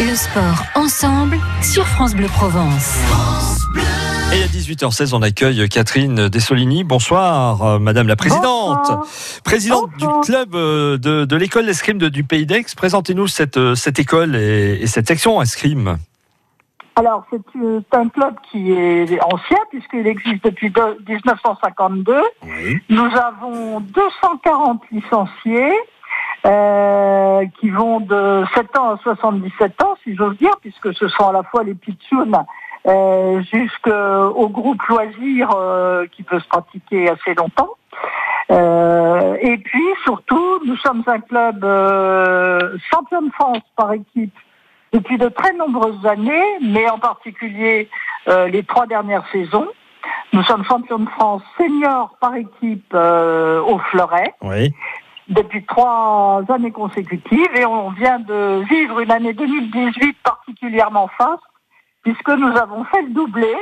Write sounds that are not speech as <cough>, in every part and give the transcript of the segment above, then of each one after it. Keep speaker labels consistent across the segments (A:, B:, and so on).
A: Le sport ensemble sur France Bleu Provence.
B: Et à 18h16, on accueille Catherine Dessolini. Bonsoir, euh, Madame la Présidente.
C: Bonsoir.
B: Présidente
C: Bonsoir.
B: du club euh, de, de l'école d'escrime de- du Pays d'Aix. Présentez-nous cette, euh, cette école et, et cette section escrime.
C: Alors, c'est euh, un club qui est ancien, puisqu'il existe depuis de- 1952.
B: Oui.
C: Nous avons 240 licenciés euh, qui vont de 7 ans à 77 ans, si j'ose dire, puisque ce sont à la fois les pitchouns euh, jusqu'au groupe loisir euh, qui peut se pratiquer assez longtemps. Euh, et puis, surtout, nous sommes un club euh, champion de France par équipe depuis de très nombreuses années, mais en particulier euh, les trois dernières saisons. Nous sommes champions de France senior par équipe euh, au Fleuret
B: Oui.
C: Depuis trois années consécutives et on vient de vivre une année 2018 particulièrement faste puisque nous avons fait le doublé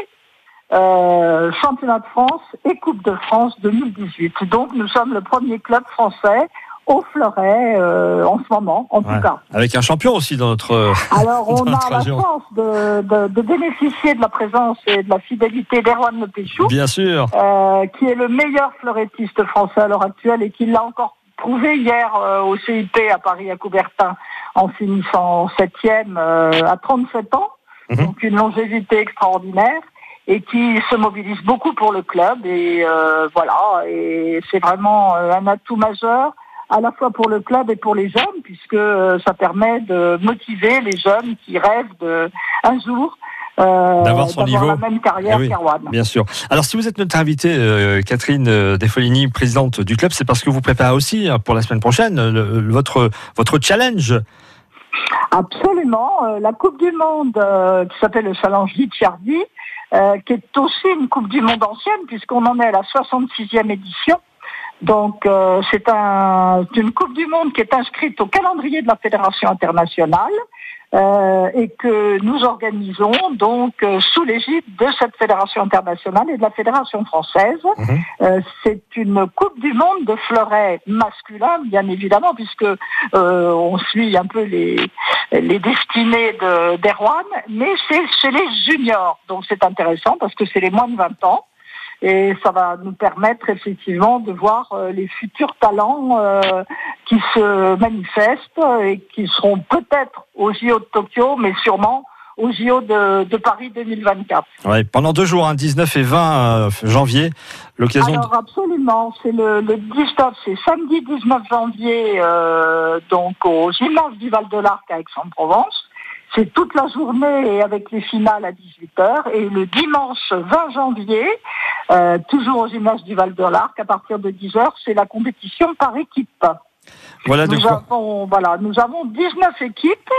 C: euh, championnat de France et Coupe de France 2018. Donc nous sommes le premier club français au Fleuret euh, en ce moment, en
B: Ouais.
C: tout cas.
B: Avec un champion aussi dans notre. <laughs> euh,
C: Alors, on a la chance de, de- de bénéficier de la présence et de la fidélité d'Erwan Le
B: Bien sûr.
C: euh, qui est le meilleur fleurettiste français à l'heure actuelle et qui l'a encore prouvé hier euh, au CIP à Paris à Coubertin en finissant septième euh, à 37 ans,
B: Mhm.
C: donc une longévité extraordinaire et qui se mobilise beaucoup pour le club et euh, voilà et c'est vraiment euh, un atout majeur à la fois pour le club et pour les jeunes puisque ça permet de motiver les jeunes qui rêvent de un jour euh,
B: D'avoir son niveau.
C: la même carrière
B: Eh oui. Bien sûr. Alors, si vous êtes notre invitée, euh, Catherine euh, Desfolini, présidente du club, c'est parce que vous préparez aussi hein, pour la semaine prochaine le- votre, votre challenge.
C: Absolument. Euh, la Coupe du Monde qui s'appelle le Challenge Licciardi, euh, qui est aussi une Coupe du Monde ancienne puisqu'on en est à la 66e édition. Donc euh, c'est un, c'est une Coupe du Monde qui est inscrite au calendrier de la Fédération internationale euh, et que nous organisons donc euh, sous l'égide de cette Fédération internationale et de la Fédération française.
B: Mhm.
C: Euh, c'est une Coupe du Monde de fleuret masculin, bien évidemment, puisque on suit un peu les, les destinées de- d'Erwan, mais c'est chez les juniors. Donc c'est intéressant parce que c'est les moins de 20 ans. Et ça va nous permettre effectivement de voir les futurs talents qui se manifestent et qui seront peut-être aux JO de Tokyo, mais sûrement aux JO de, de Paris 2024.
B: Ouais, pendant deux jours, hein, 19 et 20 euh, janvier, l'occasion de...
C: Alors absolument, c'est le, le 19, c'est samedi 19 janvier, euh, donc au gymnase du Val de l'Arc à Aix-en-Provence. C'est toute la journée et avec les finales à 18h. Et le dimanche 20 janvier, euh, toujours au gymnase du Val de l'Arc, à partir de 10h, c'est la compétition par équipe.
B: Voilà de
C: Nous
B: quoi.
C: avons, voilà, nous avons 19 équipes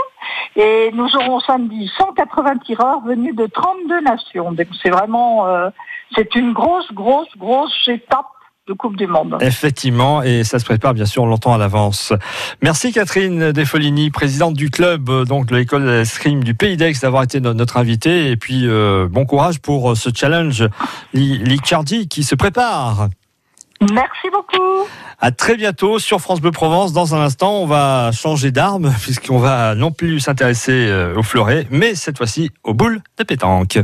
C: et nous aurons samedi 180 tireurs venus de 32 nations. Donc c'est vraiment, euh, c'est une grosse, grosse, grosse étape de Coupe du Monde.
B: Effectivement, et ça se prépare bien sûr longtemps à l'avance. Merci Catherine Desfolini, présidente du club euh, donc de l'école d'escrime du Pays d'Aix, d'avoir été no- notre invitée. Et puis euh, bon courage pour ce challenge Li- Licciardi qui se prépare.
C: Merci beaucoup.
B: À très bientôt sur France Bleu Provence. Dans un instant, on va changer d'arme <laughs> puisqu'on va non plus s'intéresser euh, au fleuret, mais cette fois-ci aux boules de pétanque.